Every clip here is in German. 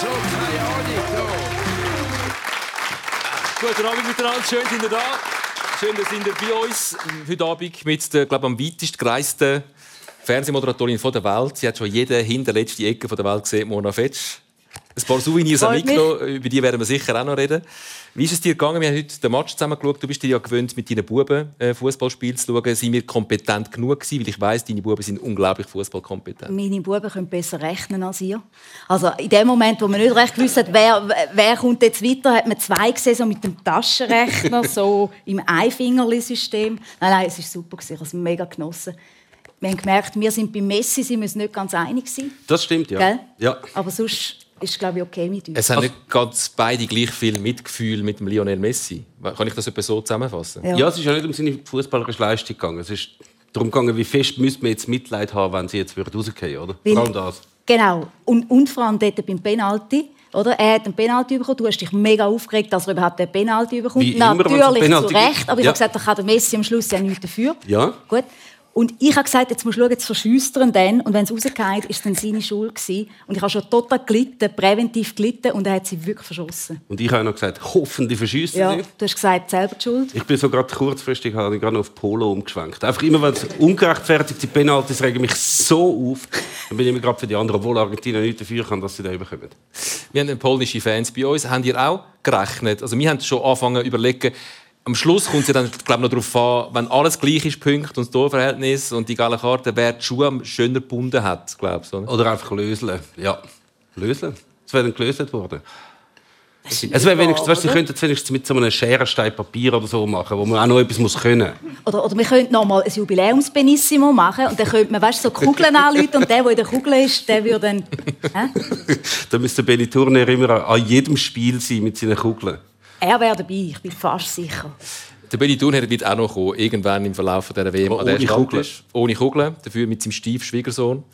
so, keine. So. Guten Abend miteinander, schön sind ihr da. Schön, dass ihr bei uns heute Abend mit der glaub, am weitest gereisten Fernsehmoderatorin der Welt. Sie hat schon jede hinterletzte Ecke der Welt gesehen, Mona Fetsch. Ein paar Souvenirs haben mitgenommen, über die werden wir sicher auch noch reden. Wie ist es dir gegangen? Wir haben heute den Match zusammen geschaut. Du bist dir ja gewöhnt, mit deinen Buben äh, Fußballspiel zu schauen. Sind wir kompetent genug gewesen? Weil ich weiß, deine Buben sind unglaublich fußballkompetent. Meine Buben können besser rechnen als ihr. Also in dem Moment, wo man nicht recht gewusst hat, wer, wer kommt jetzt weiter, hat man zwei gesehen, so mit dem Taschenrechner, so im Einfingerli-System. Nein, nein, es war super. Ich habe es mega genossen. Wir haben gemerkt, wir sind bei Messi sind wir uns nicht ganz einig. Gewesen. Das stimmt, ja. Gell? ja. Aber sonst ist glaube ich okay mit uns. Es haben nicht ganz beide gleich viel Mitgefühl mit dem Lionel Messi. Kann ich das etwa so zusammenfassen? Ja. Ja. es ist ja nicht um seine fußballerische Leistung gegangen. Es ist darum gegangen, wie fest müsste man jetzt Mitleid haben, wenn sie jetzt rausgehen oder? Weil- Vor allem das. Genau. Und, und vor allem dort beim Penalty. Oder? Er hat einen Penalty bekommen. Du hast dich mega aufgeregt, dass er überhaupt einen Penalty bekommt. Wie immer, Natürlich Penalty zu Recht. Aber ich Ja. habe gesagt, da kann der Messi am Schluss ja nichts dafür. Ja. Gut. Und ich habe gesagt, jetzt musst du schauen, jetzt verschiesst er dann. Und wenn es rausgeht, ist es dann seine Schuld gewesen. Und ich habe schon total gelitten, präventiv gelitten. Und er hat sie wirklich verschossen. Und ich habe noch gesagt, hoffentlich verschiessen Ja, sie. du hast gesagt, selber die Schuld. Ich bin so gerade kurzfristig habe ich gerade noch auf Polo umgeschwenkt. Einfach immer, wenn es ungerechtfertigte Penalties regen mich so auf, dann bin ich immer gerade für die anderen, obwohl Argentinien nicht dafür kann, dass sie da bekommen. Wir haben polnische Fans bei uns. Habt ihr auch gerechnet? Also wir haben schon angefangen zu überlegen, am Schluss kommt es ja dann glaub, noch darauf an, wenn alles gleich ist, Punkt und das Torverhältnis und die gelbe Karte, wer die Schuhe schöner gebunden hat, glaubst du? oder? Oder einfach löseln. Ja, löseln. Es wäre dann gelöst worden. Es wäre wenigstens, weißt, du, sie könnten es wenigstens mit so einem Scherenstein Papier oder so machen, wo man auch noch etwas muss können. Oder, oder wir könnten noch mal ein Jubiläumsbenissimo machen. Und dann könnte man weißt, so Kugeln anrufen. Und der, der in der Kugel ist, der würde dann... Hä? Da müsste Benny Turner immer an jedem Spiel sein mit seinen Kugeln. Er wäre dabei, ich bin fast sicher. Der Benny Thurnherr wird auch noch kommen, irgendwann im Verlauf dieser WM. Aber ohne Stammtisch. Ohne Kugeln. Dafür mit seinem steifen Schwiegersohn,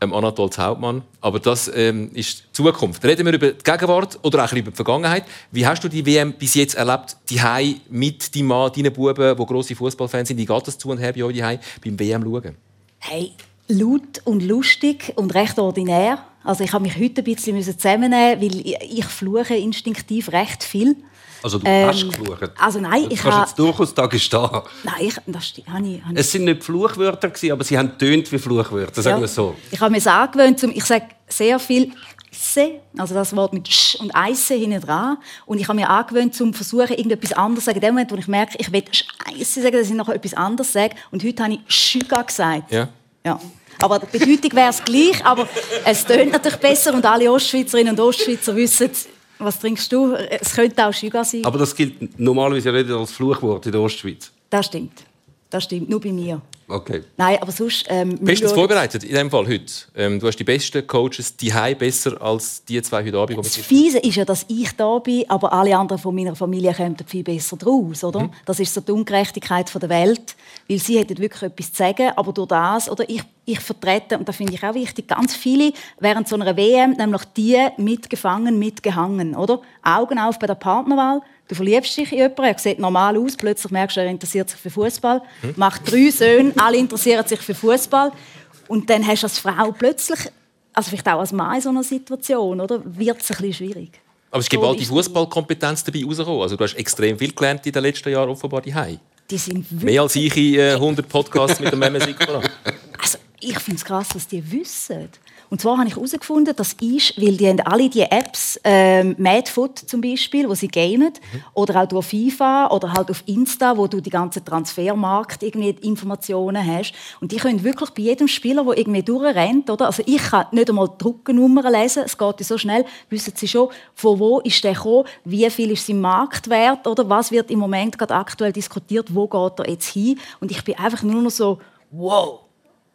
ähm, Anatol Hauptmann. Aber das ähm, ist die Zukunft. Reden wir über die Gegenwart oder auch über die Vergangenheit. Wie hast du die WM bis jetzt erlebt? Die mit deinem Mann, deinen Buben, die grosse Fußballfans sind. Wie geht das zu und her bei euch die beim WM schauen? Hey, laut und lustig und recht ordinär. Also ich habe mich heute ein bisschen zusammennehmen, weil ich, fluche instinktiv recht viel. Also du Ähm, hast geflucht. also nein, Du ich habe- jetzt durchaus da gestehen. Nein, ich, das habe ich, habe Es sind nicht Fluchwörter, gewesen, aber sie haben tönt wie Fluchwörter, sagen wir es so. Ich habe mir es angewöhnt, zum, ich sage sehr viel «se», also das Wort mit «sch» und «eisse» hinten dran. Und ich habe mir angewöhnt, zum versuchen, irgendetwas anderes zu sagen. In dem Moment, wo ich merke, ich will «scheisse» sagen, dass ich noch etwas anderes sage. Und heute habe ich «schüga» gesagt. Ja. Ja. Aber die Bedeutung wäre es gleich, aber es tönt natürlich besser und alle Ostschweizerinnen und Ostschweizer wissen, was trinkst du? Es könnte auch «schüga» sein. Aber das gilt normalerweise ja nicht als Fluchwort in der Ostschweiz. Das stimmt. Das stimmt, nur bei mir. Okay. Nein, aber sonst... Ähm, Bestens vorbereitet in dem Fall heute. Ähm, du hast die besten Coaches die besser als die zwei heute Abend. Das Fiese ist ja, dass ich da bin, aber alle anderen von meiner Familie kommen viel besser draus, oder? Das ist so die Ungerechtigkeit von der Welt, weil sie hätten wirklich etwas zu sagen, aber durch das, oder ich, ich vertrete, und das finde ich auch wichtig, ganz viele während so einer WM, nämlich die mitgefangen, mitgehangen, oder? Augen auf bei der Partnerwahl. Du verliebst dich in jemanden, er sieht normal aus, plötzlich merkst du, er interessiert sich für Fußball, macht drei Söhne, alle interessieren sich für Fußball und dann hast du als Frau plötzlich, also vielleicht auch als Mann in so einer Situation, oder, wird es ein bisschen schwierig. Aber es gibt So all die Fußballkompetenz dabei rausgekommen. Also du hast extrem viel gelernt in den letzten Jahren offenbar die Die sind wirklich, Mehr als ich in äh, 100 Podcasts mit dem Sikora. also ich finde es krass, was die wissen. Und zwar habe ich herausgefunden, dass ich, weil die haben alle die Apps, ähm, Madfoot zum Beispiel, wo sie gamen, oder auch durch FIFA oder halt auf Insta, wo du die ganzen Transfermarkt irgendwie Informationen hast. Und die können wirklich bei jedem Spieler, der irgendwie durchrennt, oder? Also ich kann nicht einmal die Druckennummern lesen, es geht so schnell, wissen sie schon, von wo ist der gekommen, wie viel ist sein Marktwert, oder? Was wird im Moment gerade aktuell diskutiert, wo geht er jetzt hin? Und ich bin einfach nur noch so, wow,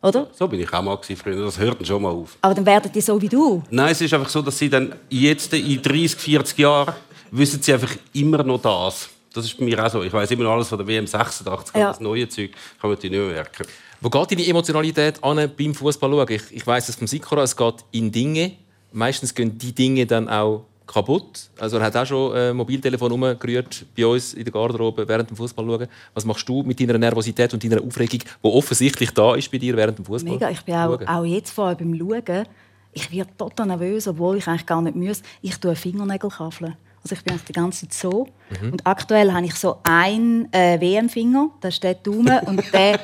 oder? So bin ich auch mal gewesen früher. Das hört dann schon mal auf. Aber dann werden die so wie du. Nein, es ist einfach so, dass sie dann jetzt in 30, 40 Jahren wissen sie einfach immer noch das. Das ist bei mir auch so. Ich weiß immer noch alles von der WM 86, Ja. das neue Zeug kann man die nicht mehr merken. Wo geht deine Emotionalität an beim Fußball schauen? Ich, ich weiß es vom Sikora, es geht in Dinge. Meistens gehen die Dinge dann auch kaputt. Also er hat auch schon ein Mobiltelefon umgerührt bei uns in der Garderobe während dem Fußball schauen. Was machst du mit deiner Nervosität und deiner Aufregung, die offensichtlich da ist bei dir während dem Fußball? Mega. Ich bin auch, auch jetzt vor allem beim Schauen. ich werde total nervös, obwohl ich eigentlich gar nicht muss. Ich tue Fingernägel kaffeln. Also ich bin eigentlich die ganze Zeit so. Mhm. Und aktuell habe ich so einen äh, WM-Finger, das ist der Daumen und der...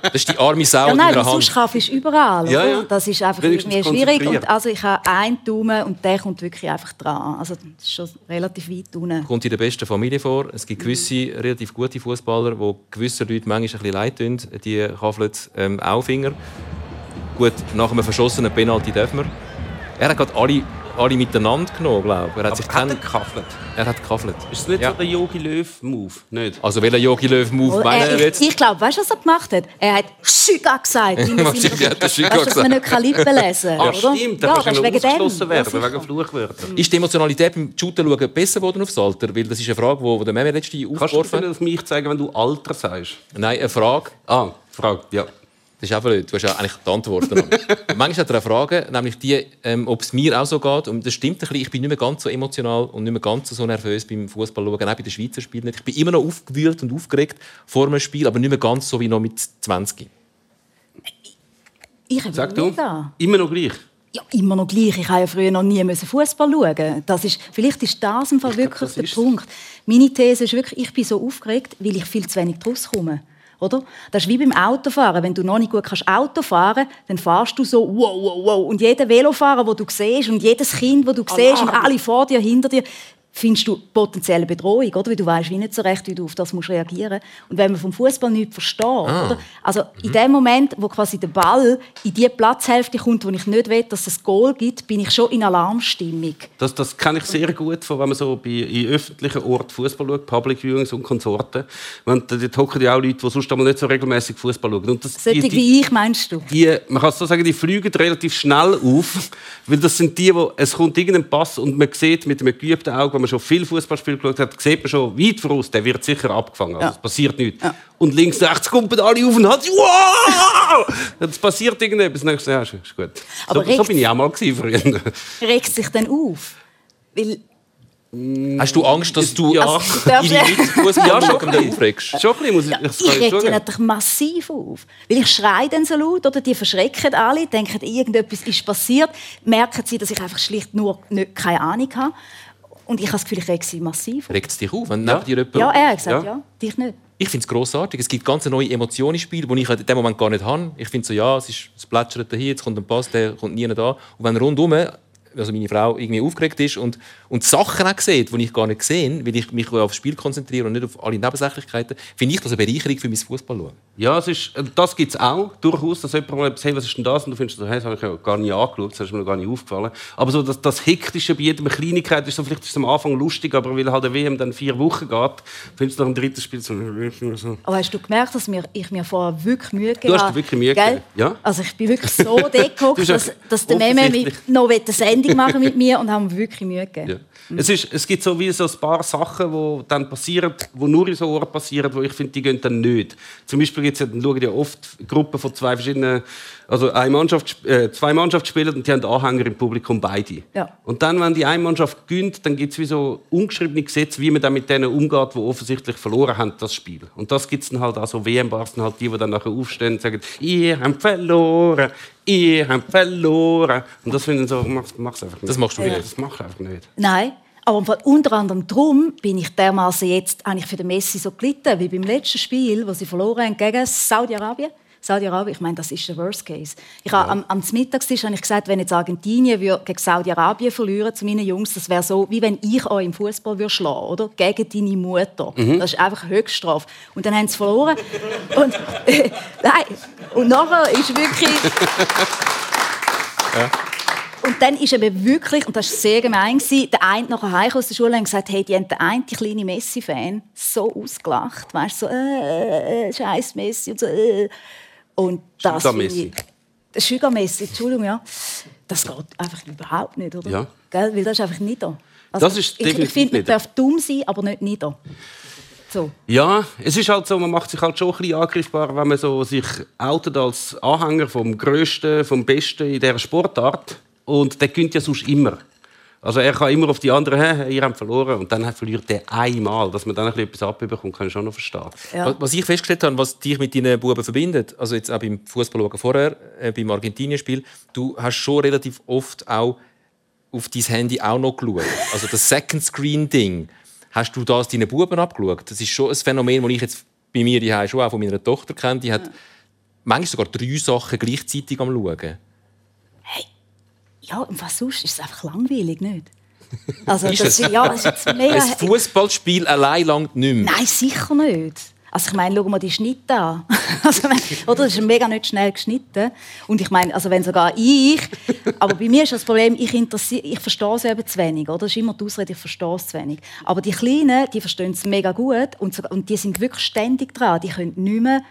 Das ist die arme Sau ja, nein, in der Hand. sonst du überall. Ja, ja. Das ist einfach irgendwie schwierig. Und also ich habe einen Daumen und der kommt wirklich einfach dran. Also das ist schon relativ weit unten. Kommt in der besten Familie vor. Es gibt gewisse relativ gute Fußballer, die gewissen Leuten manchmal ein bisschen leid tun. Die kaffeln ähm, auch Finger. Gut, nach einem verschossenen Penalty dürfen wir. Er hat gerade alle alle miteinander genommen, glaube ich. Er hat sich hat er gekafelt? Er hat gekafelt. Ist es nicht ja. so der Yogi Löw-Move? Nicht? Also welcher Yogi Löw-Move oh, meinen wir jetzt? Ich, glaube, weißt du, was er gemacht hat? Er hat «Schüga» gesagt. Wahrscheinlich hat er «Schüga» gesagt. Dass man nicht Lippen lesen kann, ah, stimmt. Da ja, kannst du wegen ausgeschlossen werden, wegen Fluchwörtern. Ist die Emotionalität beim Shooten schauen besser geworden aufs Alter? Weil das ist eine Frage, die der Meme letzte aufgeworfen hat. Kannst du auf mich zeigen, wenn du Alter sagst? Nein, eine Frage. Ah, Frage, ja. Das ist auch blöd. Du hast ja eigentlich die Antworten. Manchmal hat er eine Frage, nämlich die, ähm, ob es mir auch so geht. Und das stimmt ein bisschen. Ich bin nicht mehr ganz so emotional und nicht mehr ganz so nervös beim Fußball schauen, auch bei den Schweizer Spielen nicht. Ich bin immer noch aufgewühlt und aufgeregt vor einem Spiel, aber nicht mehr ganz so wie noch mit 20. Ich Sag du, da. immer noch gleich? Ja, immer noch gleich. Ich habe ja früher noch nie Fußball schauen. Das ist, vielleicht ist das im Fall wirklich glaub, der Punkt. Meine These ist wirklich, ich bin so aufgeregt, weil ich viel zu wenig draus komme. Oder? Das ist wie beim Autofahren. Wenn du noch nicht gut kannst Auto fahren dann fahrst du so wow, wow, wow. Und jeder Velofahrer, den du siehst, und jedes Kind, das du siehst, und alle vor dir, hinter dir, findest du potenzielle Bedrohung, oder? Weil du weißt wie nicht so recht, wie du auf das musst reagieren musst. Und wenn man vom Fußball nichts versteht, ah. oder? Also mhm. in dem Moment, wo quasi der Ball in die Platzhälfte kommt, wo ich nicht will, dass es ein Goal gibt, bin ich schon in Alarmstimmung. Das, das kenne ich sehr gut, von, wenn man so bei, in öffentlichen Orten Fußball schaut, Public Viewings und Konsorten. Wenn, dort hocken ja auch Leute, die sonst nicht so regelmäßig Fußball schauen. Und das, die, die, wie ich, meinst du? Die, man kann so sagen, die fliegen relativ schnell auf, weil das sind die, wo es kommt irgendein Pass und man sieht mit einem geübten Auge, man schon viel Fußballspiel geschaut hat, sieht man schon weit voraus, der wird sicher abgefangen. Also, ja. Es passiert nichts. Ja. Und links, rechts kommen alle auf und hat wow! Es passiert irgendetwas. Dann ja, ist gut. Aber so, so bin ich auch mal früher. Regt sich dann auf? Weil Hast du Angst, dass du ja. also, in Fußball ja, schon aufregst? Schon ein bisschen, muss ich, ja, ich reg natürlich massiv auf. Weil ich schreie dann so laut, oder die verschrecken alle, denken, irgendetwas ist passiert, merken sie, dass ich einfach schlicht nur nicht, keine Ahnung habe. Und ich habe das Gefühl, ich reg sie massiv auf. Regt es dich auf, wenn ja. neben dir jemand... Ja, er hat gesagt, ja. ja. Dich nicht. Ich finde es grossartig. Es gibt ganz neue Emotionen im Spiel, die ich in dem Moment gar nicht habe. Ich finde so, ja, es, ist, es plätschert hier, jetzt kommt ein Pass, der kommt nie da. Und wenn rundum also meine Frau irgendwie aufgeregt ist und, und Sachen auch sieht, die ich gar nicht sehe, weil ich mich auf das Spiel konzentriere und nicht auf alle Nebensächlichkeiten, finde ich das eine Bereicherung für mein Fußball schauen. Ja, es ist, äh, das gibt es auch durchaus, dass jemand mal sagt, hey, was ist denn das? Und du findest, hey, das habe ich ja gar nicht angeschaut, das ist mir noch gar nicht aufgefallen. Aber so das, das Hektische bei jedem Kleinigkeit ist so, vielleicht ist es am Anfang lustig, aber weil halt der WM dann vier Wochen geht, findest du nach dem dritten Spiel so... Aber hast du gemerkt, dass ich mir vorher wirklich Mühe gegeben habe? Du hast dir wirklich Mühe gegeben, ja? Also ich bin wirklich so deko, dass, dass der Meme noch eine Sendung machen mit mir und haben wirklich Mühe gegeben. Ja. Mhm. Es, ist, es gibt so wie so ein paar Sachen, die dann passieren, die nur in so Orten passieren, wo ich finde, die gehen dann nicht. Zum Beispiel gibt's ja, dann schauen ja oft Gruppen von zwei verschiedenen, also eine Mannschaft, äh, zwei Mannschaften spielen und die haben Anhänger im Publikum beide. Ja. Und dann, wenn die eine Mannschaft gönnt, dann gibt es wie so ungeschriebene Gesetze, wie man dann mit denen umgeht, die offensichtlich verloren haben, das Spiel. Und das gibt es dann halt auch so WM-Bars, halt die, die dann nachher aufstehen und sagen, ihr habt verloren, ihr habt verloren. Und das finde ich so, mach's, mach's einfach nicht. Das machst du nicht. Das machst du einfach nicht. Nein. Aber unter anderem darum bin ich dermaßen jetzt eigentlich für den Messi so gelitten, wie beim letzten Spiel, wo sie verloren haben gegen Saudi-Arabien. Saudi-Arabien, ich meine, das ist der Worst Case. Ich ja. am, am Mittagstisch habe ich gesagt, wenn jetzt Argentinien gegen Saudi-Arabien verlieren zu meinen Jungs, das wäre so, wie wenn ich euch im Fußball würde schlagen, oder? Gegen deine Mutter. Mhm. Das ist einfach Höchststrafe. Und dann haben sie verloren. und, äh, nein. Und nachher ist wirklich... ja. Und dann ist eben wirklich, und das war sehr gemein, der eine nachher heim aus der Schule und gesagt, hey, die haben den einen kleinen Messi-Fan so ausgelacht, weißt so, äh, äh, äh scheiß Messi und so. Äh. Und das Sugar Messi. Das Sugar Messi, Entschuldigung, ja. Das geht einfach überhaupt nicht, oder? Ja. Gell? Weil das ist einfach nieder. Also, das ist ich, ich finde, man darf dumm sein, aber nicht nieder. So. Ja, es ist halt so, man macht sich halt schon ein bisschen angreifbar, wenn man so sich outet als Anhänger vom Größten, vom Besten in dieser Sportart. Und der gönnt ja sonst immer. Also er kann immer auf die anderen, hey, ihr habt verloren und dann verliert er einmal. Dass man dann ein bisschen etwas abbekommt, kann ich schon noch verstehen. Ja. Was ich festgestellt habe, was dich mit deinen Buben verbindet, also jetzt auch beim Fußball vorher, äh, beim Argentinien-Spiel, du hast schon relativ oft auch auf dein Handy auch noch geschaut. Also das Second Screen Ding. Hast du das deinen Buben abgeschaut? Das ist schon ein Phänomen, das ich jetzt bei mir die schon auch von meiner Tochter kenne. Die hat ja. manchmal sogar drei Sachen gleichzeitig am schauen. Ja, und was sonst ist es einfach langweilig, nicht? Also, das, ja, das ist mega... Ein Fußballspiel allein langt nicht mehr. Nein, sicher nicht. Also ich meine, schau mal die Schnitte an. Also, oder? Das ist mega nicht schnell geschnitten. Und ich meine, also wenn sogar ich... Aber bei mir ist das Problem, ich, ich verstehe es eben zu wenig. Oder? Das ist immer die Ausrede, ich verstehe es zu wenig. Aber die Kleinen, die verstehen es mega gut und, und die sind wirklich ständig dran. Die können nicht mehr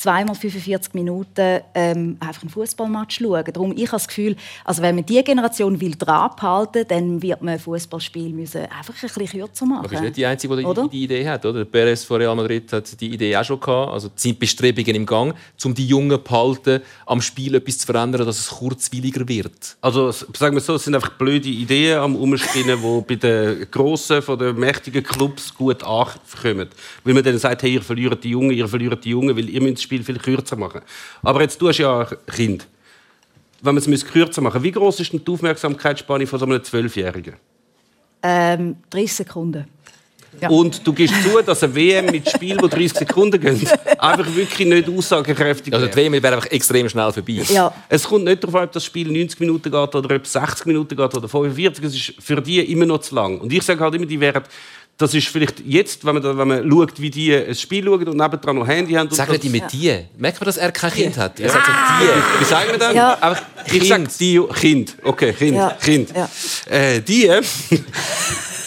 zweimal 45 Minuten ähm, einfach einen Fußballmatch schauen. Darum ich habe das Gefühl, also wenn man diese Generation will dran behalten, dann wird man ein Fußballspiel müssen einfach ein bisschen kürzer machen. Aber ist nicht die einzige, die oder? die Idee hat, oder? Perez von Real Madrid hat die Idee auch schon gehabt. Also sind Bestrebungen im Gang, um die Jungen zu behalten, am Spiel etwas zu verändern, dass es kurzweiliger wird. Also sagen wir so, es sind einfach blöde Ideen am Umspinnen, die bei den grossen, von den mächtigen Clubs gut ankommen, weil man dann sagt, hey, ihr verliert die Jungen, ihr verliert die Jungen, weil ihr müsst Spiel viel kürzer machen. Aber jetzt tust du ja ein Kind. Wenn man es kürzer machen wie groß ist denn die Aufmerksamkeitsspanne von so einem Zwölfjährigen? Ähm, 30 Sekunden. Ja. Und du gibst zu, dass ein WM mit Spiel, wo 30 Sekunden gehen, einfach wirklich nicht aussagekräftig Also die WM wäre einfach extrem schnell vorbei. Ja. Es kommt nicht darauf an, ob das Spiel 90 Minuten geht oder ob es 60 Minuten geht oder 45. Es ist für die immer noch zu lang. Und ich sage halt immer, die wären das ist vielleicht jetzt, wenn man, wenn man schaut, wie die ein Spiel schauen und nebendran noch Handy haben. Sagen die mit die? Merkt man, dass er kein Kind hat? Er sagt so die. Wie sagen wir dann? Ja. Einfach, ich sage die Kind. Okay, Kind. Ja. kind. Ja. Äh, die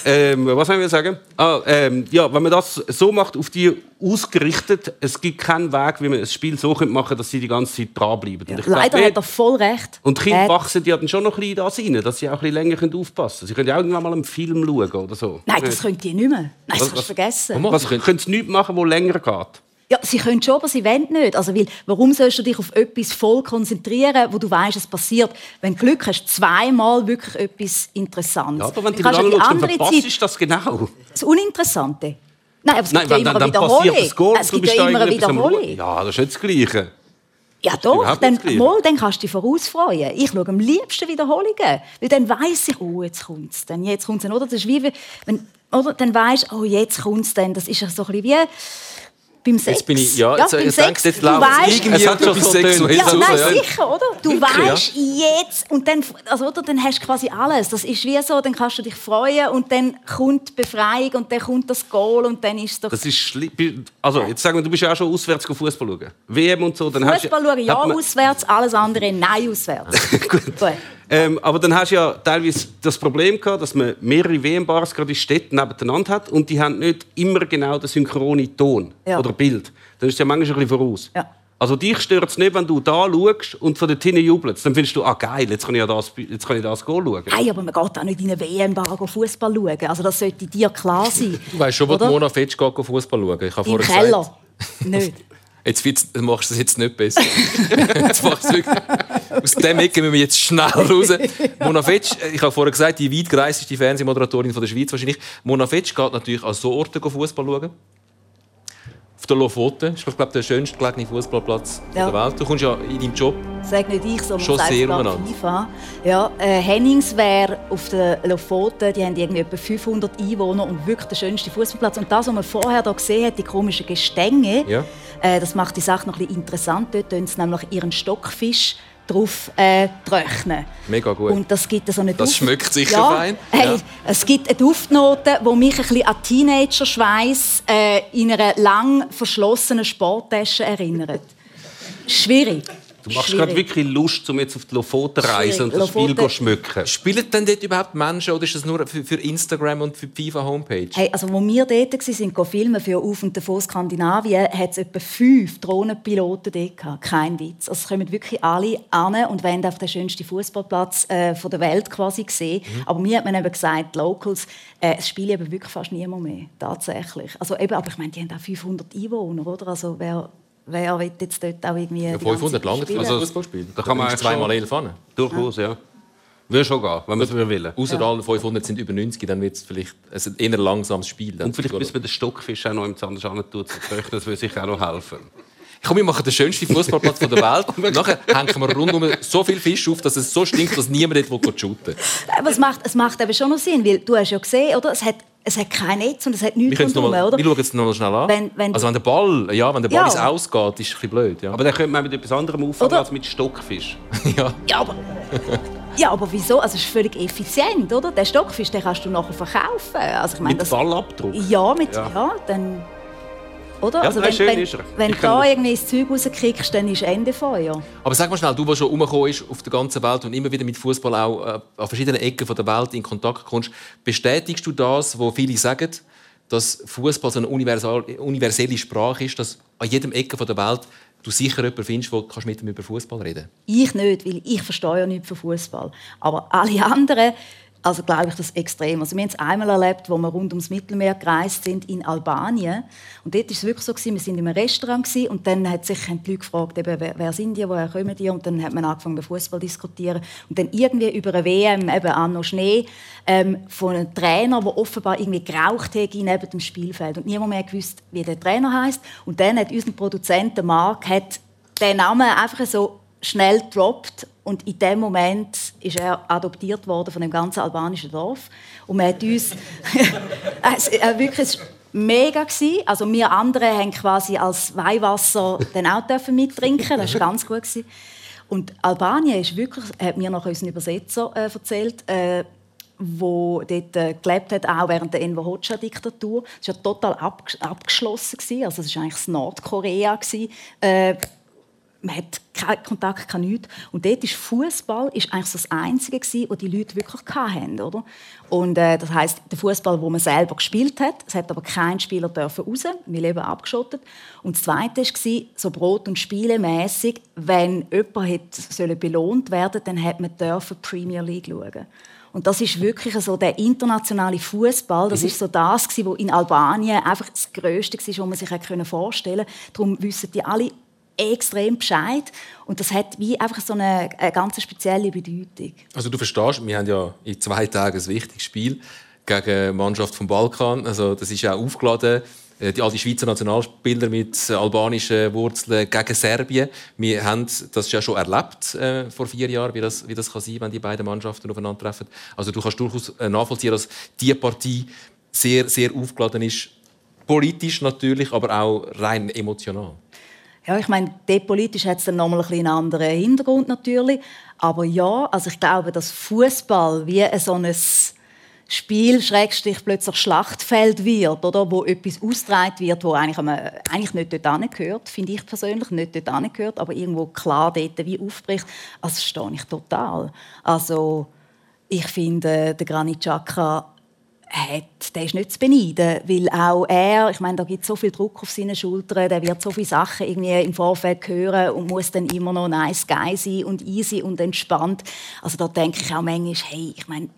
ähm, was wollen wir sagen? Ah, ähm, ja, wenn man das so macht, auf die ausgerichtet, es gibt keinen Weg, wie man ein Spiel so machen könnte, dass sie die ganze Zeit dranbleiben. Ja, leider glaub, hat er voll recht. Und die Kinder äh, wachsen ja dann schon noch ein bisschen das rein, dass sie auch ein bisschen länger aufpassen können. Sie können ja irgendwann mal einen Film schauen oder so. Nein, das könnt ihr nicht mehr. Nein, das was, kannst du vergessen. Was, was können Sie nichts machen, das länger geht? Ja, sie können schon, aber sie wollen nicht. Also, weil, warum sollst du dich auf etwas voll konzentrieren, wo du weißt, es passiert? Wenn du Glück hast, zweimal wirklich etwas Interessantes. Ja, aber wenn du lange schaust, dann verpasst Zeit, das genau. Das Uninteressante. Nein, aber es gibt Nein, ja immer dann, dann Wiederholung. Das Goal, es gibt ja immer eine Wiederholung. Ja, das ist nicht das Gleiche. Ja doch, dann, mal, dann kannst du dich vorausfreuen. Ich schaue am liebsten Wiederholungen, weil dann weiss ich, oh, jetzt kommt es. Jetzt kommt's dann, oder? Das ist wie, wenn, oder? Dann du, oh, jetzt kommt es dann. Das ist ja so ein bisschen wie beim Sex. Jetzt bin ich, ja, jetzt, ja, jetzt denkst, jetzt läuft irgendwie es hat schon so sexuell ja, nein, ja. sicher, oder? Du weißt jetzt und dann, also, oder, dann hast du quasi alles. Das ist wie so, dann kannst du dich freuen und dann kommt die Befreiung und dann kommt das Goal und dann ist es doch... Das ist. Also, jetzt sagen wir, du bist ja auch schon auswärts Fußball schauen. WM und so. Dann Fußball schauen, ja, auswärts, alles andere, nein, auswärts. Gut. Ähm, aber dann hast du ja teilweise das Problem gehabt, dass man mehrere WM-Bars gerade in Städten nebeneinander hat und die haben nicht immer genau den synchronen Ton ja. oder Bild. Dann ist es ja manchmal ein bisschen voraus. Ja. Also dich stört es nicht, wenn du da schaust und von der Tinne jubelst. Dann findest du, ah geil, jetzt kann ich ja das, jetzt kann ich das schauen. Nein, aber man geht auch nicht in eine WM-Bar Fußball schauen. Also das sollte dir klar sein. Du weißt schon, wo die Mona Fetsch Fußball schauen. Ich habe Im Keller. nicht. Jetzt machst du es jetzt nicht besser. jetzt machst wirklich... Aus dem Ecke müssen wir jetzt schnell raus. Mona Fetsch, ich habe vorher gesagt, die weit gereisteste Fernsehmoderatorin der Schweiz wahrscheinlich. Mona Fetsch geht natürlich an so Orten Fußball schauen. Auf der Lofoten ist, glaube der schönste gelegene Fußballplatz ja. der Welt. Du kommst ja in deinem Job Sag nicht ich, sondern schon sehr FIFA. Ja, äh, Hennings wäre auf der Lofoten, die haben irgendwie etwa 500 Einwohner und wirklich der schönste Fußballplatz. Und das, was man vorher hier gesehen hat, die komischen Gestänge, ja. äh, das macht die Sache noch ein bisschen interessant. Dort tun sie nämlich ihren Stockfisch drauf äh, trocknen. Mega gut. Und das gibt so eine Das Duft schmeckt sicher ja, fein. Hey, ja. Es gibt eine Duftnote, die mich ein bisschen an Teenager-Schweiß äh, in einer lang verschlossenen Sporttasche erinnert. Schwierig. Du machst gerade wirklich Lust, um jetzt auf die Lofoten zu reisen und das Lofoten. Spiel zu schmücken. Spielen denn dort überhaupt Menschen oder ist das nur für, Instagram und für die FIFA-Homepage? Hey, also, wo wir dort waren, filmen für Auf und davon Skandinavien, hat es etwa fünf Drohnenpiloten dort gehabt. Kein Witz. Also, es kommen wirklich alle an und wollen auf den schönsten Fußballplatz äh, der Welt quasi sehen. Mhm. Aber mir hat man eben gesagt, Locals, äh, es spielen eben wirklich fast niemand mehr. Tatsächlich. Also, eben, aber ich meine, die haben auch 500 Einwohner, oder? Also, wer wer will jetzt dort auch irgendwie... Ja, 500 lange also, Fußballspiel. Da kann man zweimal elf an. Durchaus, ja. Würde schon gehen, wenn man es will. Außer ja. alle 500 sind über 90, dann wird es vielleicht ein eher langsames Spiel. Und vielleicht müssen wir den Stockfisch auch noch im Zahn tun, das würde sicher auch noch helfen. Komm, wir machen den schönsten Fußballplatz der Welt. Und nachher hängen wir rundum so viel Fisch auf, dass es so stinkt, dass niemand dort shooten Aber es macht, es macht eben schon noch Sinn, weil du hast ja gesehen, oder? Es hat es hat kein Netz und es hat nichts rundherum, oder? Wir schauen es noch schnell an. Wenn, wenn also wenn der Ball, ja, wenn der Ball ja. Ausgeht, ist es ein bisschen blöd. Ja. Aber dann könnte man mit etwas anderem auffangen als mit Stockfisch. ja. ja, aber... Ja, aber wieso? Also, es ist völlig effizient, oder? Den Stockfisch den kannst du nachher verkaufen. Also, ich meine, mit das... Ballabdruck? Ja, mit, ja. ja dann... Oder? Ja, also wenn, schön wenn, ist er. Wenn du da irgendwie das Zeug rauskriegst, dann ist Ende Feuer. Aber sag mal schnell, du, der schon rumgekommen ist auf der ganzen Welt und immer wieder mit Fußball auch äh, an verschiedenen Ecken der Welt in Kontakt kommst, bestätigst du das, was viele sagen, dass Fußball so eine universelle Sprache ist, dass an jedem Ecke der Welt du sicher jemanden findest, wo du mit ihm über Fußball reden kannst? Ich nicht, weil ich verstehe ja nichts von Fußball. Aber alle anderen also glaube ich das extrem. Also wir haben es einmal erlebt, wo wir rund ums Mittelmeer gereist sind in Albanien. Und dort war es wirklich so, gewesen, wir sind in einem Restaurant gewesen, und dann hat sich die Leute gefragt, eben, wer, wer sind die, woher kommen die? Und dann hat man angefangen, über Fußball zu diskutieren. Und dann irgendwie über eine WM, eben Anno Schnee, ähm, von einem Trainer, der offenbar irgendwie geraucht hat neben dem Spielfeld. Und niemand mehr gewusst, wie der Trainer heißt. Und dann hat unser Produzent, Mark, hat den Namen einfach so schnell gedroppt und in dem Moment ist er adoptiert worden von dem ganzen albanischen Dorf und man hat uns es, äh, wirklich mega gewesen. Also wir anderen haben quasi als Weihwasser dann auch dürfen mittrinken. Das war ganz gut gewesen. Und Albanien ist wirklich, hat mir noch unser Übersetzer äh, erzählt, äh, wo dort äh, gelebt hat, auch während der Enver Hoxha-Diktatur. Es war ja total abgeschlossen. Also es war eigentlich das Nordkorea gewesen. Äh, man hat keinen Kontakt, kein nichts. Und dort ist Fußball ist eigentlich das Einzige gewesen, was die Leute wirklich hatten, oder? Und äh, das heißt, der Fußball, wo man selber gespielt hat, es hat aber kein Spieler dürfen raus, wir leben abgeschottet. Und das Zweite war so Brot- und Spielemäßig, wenn jemand hätte belohnt werden, dann hat man dürfen Premier League schauen. Und das ist wirklich so der internationale Fußball. Das mhm. ist so das, was in Albanien einfach das Größte war, was man sich vorstellen konnte. Darum wissen die alle extrem Bescheid und das hat wie einfach so eine, eine ganz spezielle Bedeutung. Also du verstehst, wir haben ja in zwei Tagen ein wichtiges Spiel gegen die Mannschaft vom Balkan. Also das ist ja aufgeladen. Äh, die, all die Schweizer Nationalspieler mit albanischen Wurzeln gegen Serbien. Wir haben das ja schon erlebt äh, vor vier Jahren, wie das, wie das kann sein, wenn die beiden Mannschaften aufeinandertreffen. Also du kannst durchaus äh, nachvollziehen, dass diese Partie sehr, sehr aufgeladen ist. Politisch natürlich, aber auch rein emotional. Ja, ich meine, politisch hat es dann nochmal ein einen anderen Hintergrund natürlich. Aber ja, also ich glaube, dass Fußball wie so ein Spiel Schrägstrich plötzlich Schlachtfeld wird, oder wo etwas ausgetragen wird, wo eigentlich, eigentlich nicht dort gehört, finde ich persönlich nicht dort gehört, aber irgendwo klar dort wie aufbricht. Also das stehe ich total. Also ich finde, der Granit Xhaka hat, der ist nicht zu beneiden, weil auch er, ich meine, da gibt so viel Druck auf seine Schultern, der wird so viele Sachen irgendwie im Vorfeld hören und muss dann immer noch nice guy sein und easy und entspannt. Also da denke ich auch manchmal, hey, ich meine,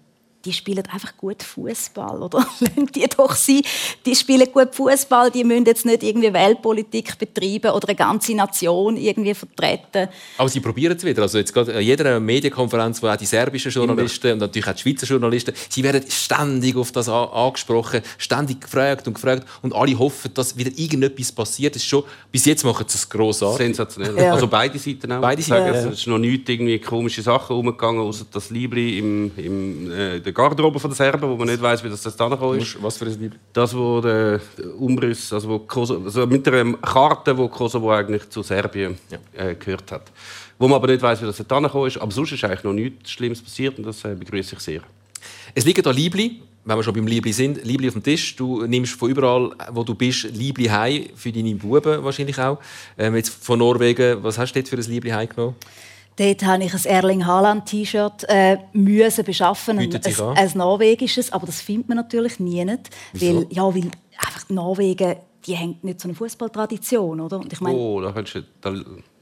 die spielen einfach gut Fußball, oder? Lassen die doch sein. Die spielen gut Fußball, die müssen jetzt nicht irgendwie Weltpolitik betreiben oder eine ganze Nation irgendwie vertreten. Aber sie probieren es wieder. Also jetzt gerade an jeder Medienkonferenz, wo auch die serbischen Journalisten und natürlich auch die Schweizer Journalisten, sie werden ständig auf das angesprochen, ständig gefragt und gefragt und alle hoffen, dass wieder irgendetwas passiert. Das ist schon, bis jetzt machen sie es grossartig. Sensationell. Ja. Also beide Seiten auch. Beide Seiten. Ja. Es ist noch nichts irgendwie komische Sachen umgegangen, außer das Libri im, im äh, Garderobe von den Serben, wo man nicht weiß, wie das da gekommen ist. Was für ein Lied? Das, wo der Umriss, also, wo Kosovo, also mit einer Karte, wo Kosovo eigentlich zu Serbien ja. äh, gehört hat. Wo man aber nicht weiß, wie das da gekommen ist. Aber sonst ist eigentlich noch nichts Schlimmes passiert und das äh, begrüße ich sehr. Es liegen da Liebli, wenn wir schon beim Liebli sind, Liebli auf dem Tisch. Du nimmst von überall, wo du bist, Liebli heim für deine Buben wahrscheinlich auch. Ähm, jetzt von Norwegen, was hast du dort für ein Liebli heim genommen? Dort habe ich ein Erling Haaland-T-Shirt äh, müssen beschaffen, ein, ein, ein, norwegisches, aber das findet man natürlich nie nicht, weil ja, weil einfach Norwegen, die haben nicht so eine Fußballtradition, oder? Und ich meine, oh, da kannst du, da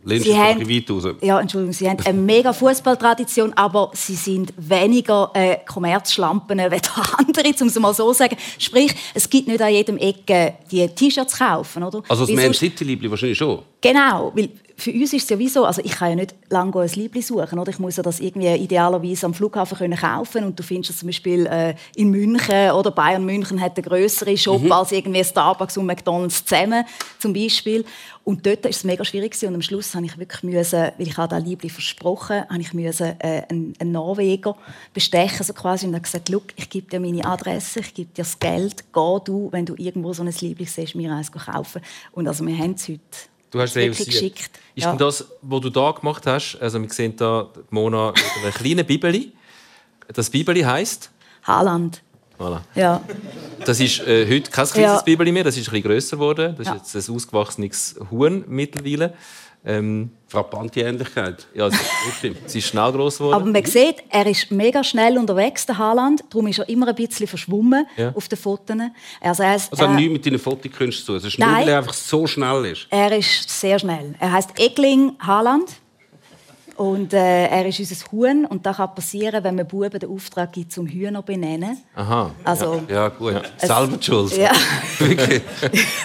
lehnst du haben, weit raus. Ja, Entschuldigung, sie haben eine mega Fußballtradition, aber sie sind weniger äh, Kommerzschlampen als andere, um es mal so zu sagen. Sprich, es gibt nicht an jedem Ecke die T-Shirts kaufen, oder? Also das Man City-Liebling wahrscheinlich schon. Genau, weil für uns ist es ja wie so, also ich kann ja nicht lange ein Liebling suchen, oder? Ich muss ja das irgendwie idealerweise am Flughafen können kaufen und du findest das zum Beispiel äh, in München oder Bayern München hat einen größeren Shop mhm. als irgendwie Starbucks und McDonald's zusammen zum Beispiel. Und dort ist es mega schwierig und am Schluss habe ich wirklich müssen, weil ich habe Liebling versprochen, habe ich müssen äh, einen, einen Norweger bestechen so quasi und habe gesagt, Look, ich gebe dir meine Adresse, ich gebe dir das Geld, geh du, wenn du irgendwo so ein Liebling siehst, mir eins kaufen. Und also wir haben es heute Du hast es geschickt. Ist ja. denn das, was du da gemacht hast, also wir sehen da Mona mit einer kleinen Bibeli. Das Bibeli heisst? Haaland. Voilà. Ja. Das ist äh, heute kein kleines ja. Bibeli mehr, das ist ein bisschen grösser geworden. Das ist jetzt ein ausgewachsenes Huhn mittlerweile. Ähm, Frappante Ähnlichkeit. Ja, es sie ist schnell groß geworden. Aber man sieht, er ist mega schnell unterwegs, der Haaland. Darum ist er immer ein bisschen verschwommen ja. auf den Fotos. Also, er ist, also hat äh, nichts mit deinen Fotokünsten zu tun. Es ist nur, weil er einfach so schnell ist. Er ist sehr schnell. Er heißt Egling Haaland. Und äh, er ist unser Huhn und das kann passieren, wenn man Buben den Auftrag gibt, zum Hühner benennen. Aha. Also, ja, ja gut. Es, Selber schuld. Ja.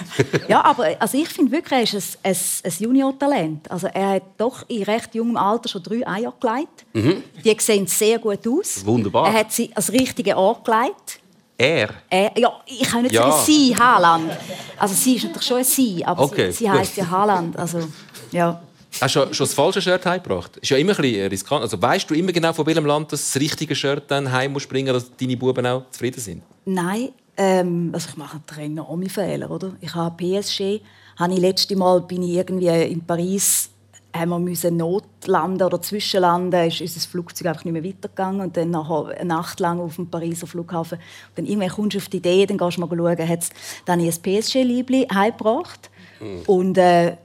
ja, aber also ich finde wirklich, er ist ein, ein, ein Junior-Talent. Also er hat doch in recht jungem Alter schon drei Eier gelegt. Mhm. Die sehen sehr gut aus. Wunderbar. Er hat sie als richtige Ort gelegt. Er? er? Ja, ich kann nicht ja. sagen sie, Haaland. Also sie ist natürlich schon ein sie, aber okay. sie, sie heißt ja Haaland. Also, ja. Hast du schon das falsche Shirt heimgebracht? Ist ja immer ein bisschen riskant. Also weißt du immer genau, von welchem Land das, das richtige Shirt dann heim muss bringen, dass deine Buben auch zufrieden sind? Nein, ähm, also ich mache einen enormen Fehler, oder? Ich habe PSG, habe ich letzte Mal bin ich irgendwie in Paris haben wir müssen notlanden oder zwischenlanden, ist unser Flugzeug einfach nicht mehr weitergegangen und dann nachher eine Nacht lang auf dem Pariser Flughafen. Und dann irgendwann kommst du auf die Idee, dann gehst du mal schauen, hat es dann ein PSG-Liebli heimgebracht mhm. und äh,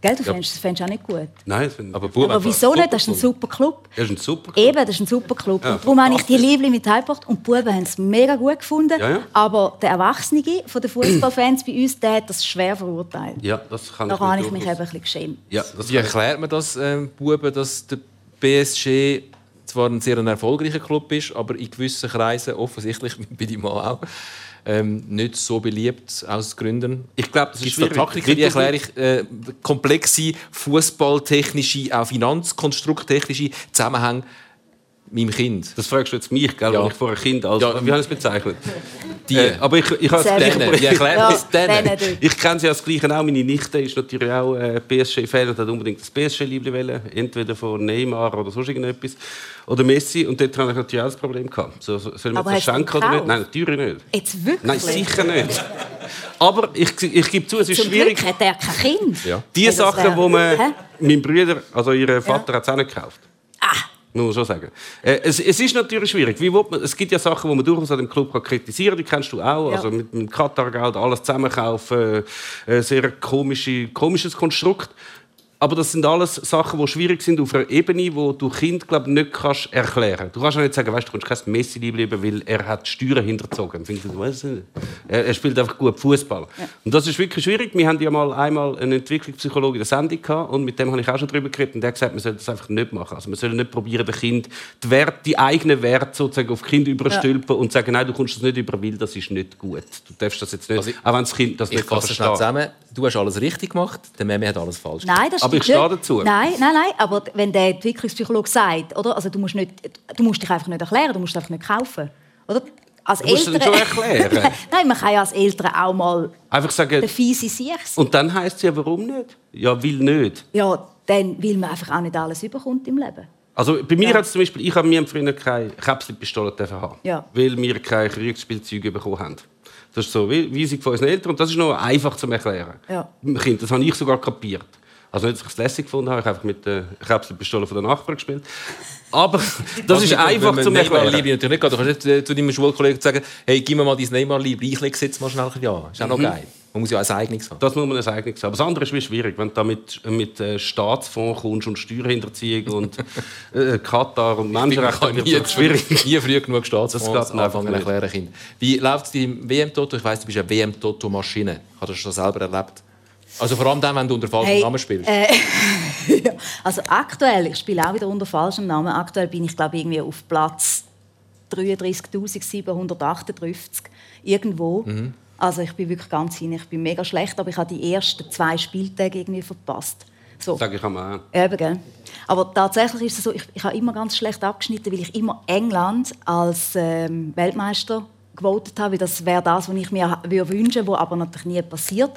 Gell, du ja. fändest, das fändest auch nicht gut. Nein, aber, aber wieso nicht? Das ist ein super Club. Das ist ein super Club. Eben, das ist ein super Club. Ja, darum habe ich die Liebling mit heimgebracht und die Buben haben es mega gut gefunden. Ja, ja. Aber der Erwachsene von den Fußballfans bei uns, der hat das schwer verurteilt. Ja, das kann da ich habe ich mich eben ein bisschen geschämt. Ja, Wie erklärt man das, ähm, Buben, dass der PSG zwar ein sehr erfolgreicher Club ist, aber in gewissen Kreisen, offensichtlich bei deinem Mann auch, ähm, nicht so beliebt aus Gründen. Ich glaube, das ist. Taktiken, wie erkläre ich äh, komplexe fußballtechnische, auch finanzkonstrukttechnische Zusammenhänge meinem Kind. Das fragst du jetzt mich, gell? Ja. ich vor ein Kind als, ja. wie habe ich es bezeichnet? Die. Äh, aber ich, ich, denen. Wie erklärt ja, Ich kenne sie als Gleiche auch. Meine Nichte ist natürlich auch äh, PSG-Fan und hat unbedingt das PSG-Liebling wollen. Entweder von Neymar oder sonst irgendetwas. Oder Messi. Und dort hatte ich natürlich auch das Problem. Gehabt. So, sollen wir das schenken oder nicht? Nein, natürlich nicht. Jetzt wirklich? Nein, sicher nicht. Aber ich, ich gebe zu, es ist Zum schwierig. Glück hat er kein Kind. Ja. Die Sachen, die man... Mein Bruder, also ihr Vater, hat es auch nicht gekauft. Man schon sagen. Äh, es, es, ist natürlich schwierig. Wie man, es gibt ja Sachen, die man durchaus an dem Club kann kritisieren kann. Die kennst du auch. Ja. Also mit dem Katar-Geld alles zusammenkaufen. Äh, sehr komische, komisches Konstrukt. Aber das sind alles Sachen, die schwierig sind auf einer Ebene, wo du Kind glaub, nicht kannst erklären Du kannst auch nicht sagen, weißt, du kannst kein Messi lieben, weil er hat die Steuern hinterzogen. Er, er spielt einfach gut Fußball. Ja. Und das ist wirklich schwierig. Wir hatten ja mal einmal einen Entwicklungspsychologe in der Sendung gehabt, und mit dem habe ich auch schon darüber geredet und der hat gesagt, man soll das einfach nicht machen. Also man soll nicht probieren, dem Kind die, Wert, die eigenen Werte sozusagen auf Kind überstülpen ja. und sagen, nein, du kommst das nicht über, weil das ist nicht gut. Du darfst das jetzt nicht, also ich, auch wenn das Kind das nicht kann verstehen. zusammen. Du hast alles richtig gemacht, der Meme hat alles falsch gemacht. Nein, das aber ich stehe dazu. Nein, nein, nein. Aber wenn der Entwicklungspsychologe sagt, oder? Also du, musst nicht, du musst dich einfach nicht erklären, du musst einfach nicht kaufen. Oder? Als du musst Eltern... schon erklären. nein, man kann ja als Eltern auch mal einfach sagen, der fiese Sieg Und dann heisst es ja, warum nicht? Ja, will nicht. Ja, dann will man einfach auch nicht alles überkommt im Leben. Also bei mir ja. hat es zum Beispiel, ich habe mir früher keine Kapselpistole haben, ja. weil wir keine Kriegsspielzeuge bekommen haben. Das ist so wie, sie von unseren Eltern und das ist noch einfach zu erklären. Ja. Kind, das habe ich sogar kapiert. Also nicht, dass ich es lässig gefunden habe, ich habe einfach mit der Kapselpistole von der Nachbarn gespielt. Aber das ist einfach zu erklären. Liebe natürlich nicht. Du kannst nicht zu deinem Schulkollegen sagen, hey, gib mir mal dein Neymar-Liebe, ich lege es jetzt mal schnell Ja, ist auch noch mhm. geil. Man muss ja ein eigenes haben. Das muss man ein eigenes haben. Aber das andere ist schwierig, wenn du mit, mit äh, Staatsfonds kommst und Steuerhinterziehung und äh, Katar und Menschenrechte. Ich nie, schwierig. nie früh genug Staatsfonds anfangen erklären Kind. Wie läuft es im WM-Toto? Ich weiss, du bist eine WM-Toto-Maschine. Hast du das schon selber erlebt? Also vor allem dann, wenn du unter falschem hey, Namen spielst. Äh, also aktuell, ich spiele auch wieder unter falschem Namen. Aktuell bin ich glaube irgendwie auf Platz 33.758 irgendwo. Mhm. Also ich bin wirklich ganz hin. Ich bin mega schlecht, aber ich habe die ersten zwei Spieltage irgendwie verpasst. So. Sag ich einmal. Eben, gell? Aber tatsächlich ist es so, ich, ich habe immer ganz schlecht abgeschnitten, weil ich immer England als ähm, Weltmeister gewotet habe. weil Das wäre das, was ich mir wünschen würde, was aber natürlich nie passiert.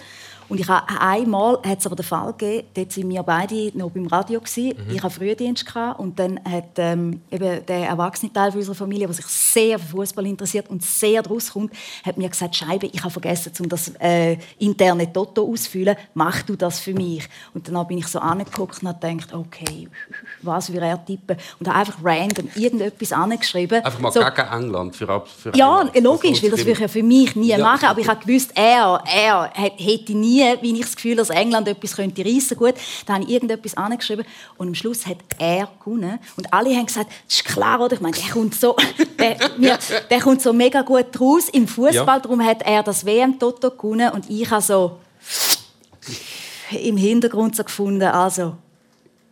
Und ich habe, einmal hat es aber den Fall gegeben, dort waren wir beide noch beim Radio. Gewesen. Mhm. Ich hatte Frühdienst gehabt, und dann hat ähm, eben der erwachsene Teil unserer Familie, der sich sehr für Fußball interessiert und sehr daraus kommt, hat mir gesagt, Scheibe, ich habe vergessen, um das äh, interne Toto auszufüllen, mach du das für mich. Und dann bin ich so angeguckt und habe gedacht, okay, was würde er tippen? Und habe einfach random irgendetwas angeschrieben. Einfach mal so, gegen England. Für, für ja, England. logisch, weil das würde ich ja für mich nie ja. machen. Aber ich habe gewusst, er, er hätte nie wie ich das Gefühl, dass England etwas könnte reissen könnte. Da habe ich irgendetwas angeschrieben und am Schluss hat er gewonnen. Und alle haben gesagt, das ist klar, oder? Ich meine, der kommt so, der, mir, der kommt so mega gut raus im Fußball. Ja. Darum hat er das WM-Toto gewonnen und ich habe so im Hintergrund so gefunden, also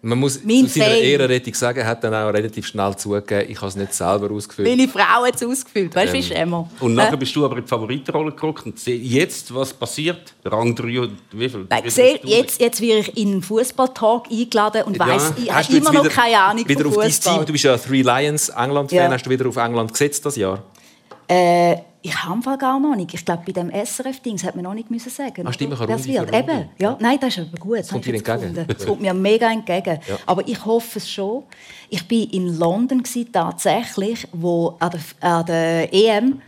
man muss mein zu seiner Ehrenrettung sagen, er hat dann auch relativ schnell zugegeben, ich habe es nicht selber ausgefüllt. Meine Frau hat es ausgefüllt, weißt du, ähm. wie immer. Und nachher bist du aber in die Favoritenrolle gerückt und jetzt, was passiert? Rang 3 und wie viel? Nein, wie jetzt, jetzt werde ich in einen Fußballtalk eingeladen und ja. weiss, ich habe immer noch keine Ahnung wieder von Fußball. Du bist ja Three Lions England-Fan, ja. hast du wieder auf England gesetzt das Jahr? Äh, ich habe gar noch nicht. Ich glaube, bei dem SRF-Ding hat man noch nicht müssen sagen. Ach, stimmt, das wird. Eben. Ja, nein, das ist aber gut. Das kommt dir entgegen. Das kommt mir mega entgegen. Ja. Aber ich hoffe es schon. Ich war in London tatsächlich, wo an der, an der EM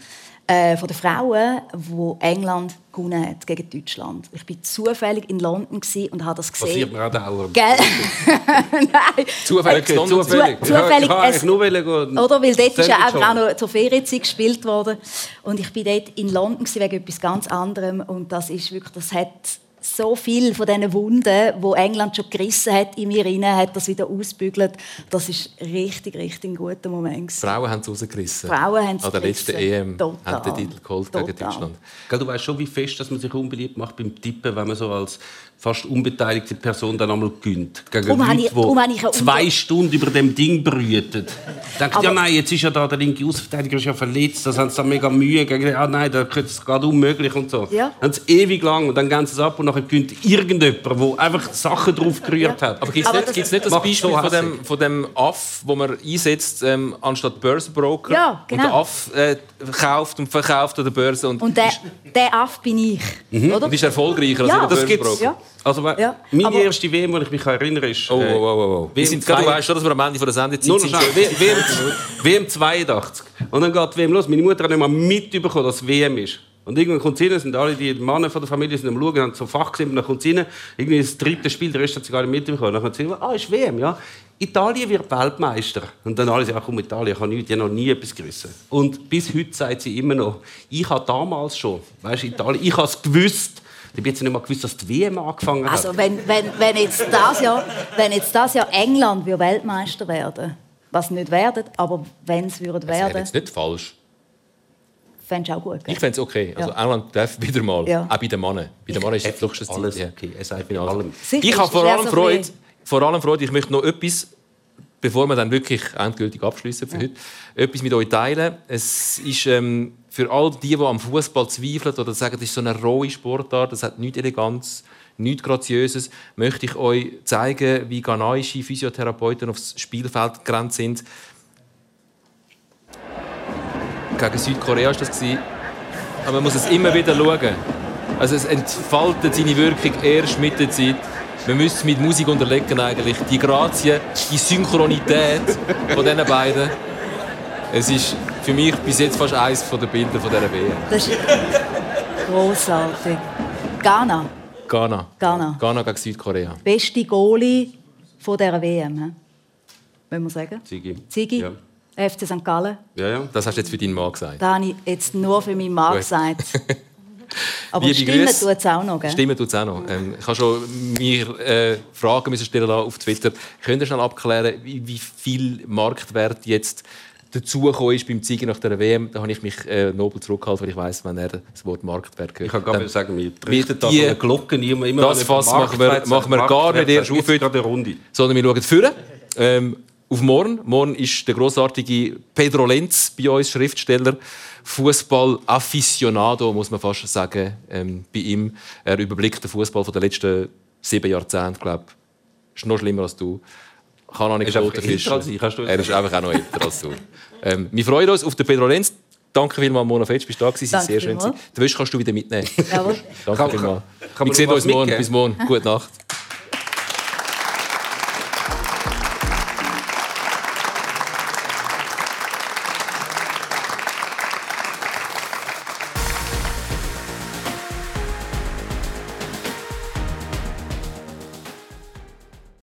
äh, von den Frauen, wo England gewonnen hat gegen Deutschland. Ich war zufällig in London und habe das gesehen. Passiert mir auch dauernd. Gell? Nein. Zufällig. Okay, zufällig. Zu, zufällig. Ja, ich nur gehen. Oder weil dort ist ja auch noch zur Ferienzeit gespielt worden. Und ich war dort in London wegen etwas ganz anderem und das ist wirklich, das hat so viel von diesen Wunden, wo England schon gerissen hat in mir rein, hat das wieder ausbügelt. Das ist richtig, richtig ein guter Moment. Frauen haben es rausgerissen. Frauen haben es An der letzten EM Total. haben den Titel geholt Total. gegen Deutschland. Du weißt schon, wie fest dass man sich unbeliebt macht beim Tippen, wenn man so als fast unbeteiligte Person dann einmal gönnt. Gegen um Leute, ich, um die zwei Stunden über dem Ding brüten. Denkt, ja nein, jetzt ist ja da der linke Außenverteidiger ist ja verletzt, das haben sie dann mega Mühe. Gegen, ja nein, das ist gerade unmöglich und so. Ja. Haben sie ewig lang und dann gehen sie es ab und nachher gönnt irgendjemand, der einfach Sachen drauf gerührt ja. hat. Aber gibt es nicht, das, nicht das Beispiel so von, dem, von dem Aff, wo man einsetzt ähm, anstatt Börsenbroker? Ja, genau. Und der Aff äh, kauft und verkauft an der Börse. Und, und der, der Aff bin ich. Mhm. Oder? Und ist erfolgreicher ja. als der Börsenbroker. Ja. Also, ja, meine aber, erste WM, die ich mich erinnere, ist. Oh, oh, oh, oh. oh. WM du weißt schon, dass wir am Ende der Sendezeit sind. WM, WM 82. Und dann geht die WM los. Meine Mutter hat nicht mal mitbekommen, dass es WM ist. Und irgendwann kommt sie rein, sind alle die Männer von der Familie sind am Schauen, haben so Fach gesehen, und dann kommt sie rein, irgendwie das dritte Spiel, der Rest hat sie gar nicht mitbekommen. Dann kommt sie ah, ist WM, ja. Italien wird Weltmeister. Und dann alle sagen, komm, Italien, ich habe nicht, noch nie etwas gerissen. Und bis heute sagt sie immer noch, ich habe damals schon, weißt Italien, ich habe es gewusst, ich habe jetzt nicht mal gewusst, dass die WM angefangen hat. Also wenn, wenn, wenn, jetzt das Jahr, wenn jetzt das Jahr England Weltmeister werden was nicht werden, aber wenn es würde werden... Das wäre nicht falsch. Fändest du auch gut, gell? Ich fände es okay. Also ja. England darf wieder mal, ja. auch bei den Männern. Bei den Männern ist es fluchstes Alles okay. Es sei allem. Ich habe vor allem Freude, vor allem Freude, ich möchte noch etwas bevor wir dann wirklich endgültig abschließen für ja. heute, etwas mit euch teilen. Es ist ähm, für all die, die am Fußball zweifeln oder sagen, das ist so eine rohe Sportart, das hat nichts Eleganz, nichts Graziöses, möchte ich euch zeigen, wie ghanaische Physiotherapeuten aufs Spielfeld gerannt sind. Gegen Südkorea war das. Aber man muss es immer wieder schauen. Also es entfaltet seine Wirkung erst mit der Zeit. Wir müssen es mit Musik unterlegen eigentlich. Die Grazie, die Synchronität von diesen beiden. Es ist für mich bis jetzt fast eines der Bilder von dieser WM. Das ist großartig. Ghana. Ghana. Ghana. Ghana gegen Südkorea. Beste Goalie von dieser WM, he? wollen wir sagen? Ziggy. Ziggy. Ja. FC St. Gallen. Ja, ja. Das hast du jetzt für deinen Mann gesagt. Das habe ich jetzt nur für meinen Mann gesagt. Aber Liebe Stimmen tut es auch noch, gell? Stimmen tut es auch noch. Ähm, ich habe schon mir äh, Fragen müssen stellen auf Twitter. Könnt ihr schnell abklären, wie, wie viel Marktwert jetzt dazugekommen ist beim Ziegen nach der WM, da habe ich mich äh, nobel zurückgehalten, weil ich weiß, wenn er das Wort Marktwert hört. Ich kann gar nicht sagen, wir treten da die Glocken immer, immer Das Fass machen wir, machen wir gar nicht erst auf heute, sondern wir schauen vorne. Ähm, auf morgen. Morgen ist der großartige Pedro Lenz bei uns, Schriftsteller, Fußball-Afficionado, muss man fast sagen, ähm, bei ihm. Er überblickt den Fußball der letzten sieben Jahrzehnte, glaube ist noch schlimmer als du. Kann auch nicht Er als fischen. ich, kannst du Er ist einfach auch noch älter als du. Ähm, wir freuen uns auf den Pedro Lenz. Danke vielmals, Mona Fetsch, bist du da gewesen. Sehr schön. Die Wäsche kannst du wieder mitnehmen. Jawohl. Danke vielmals. Wir sehen uns morgen. Bis morgen. Gute Nacht.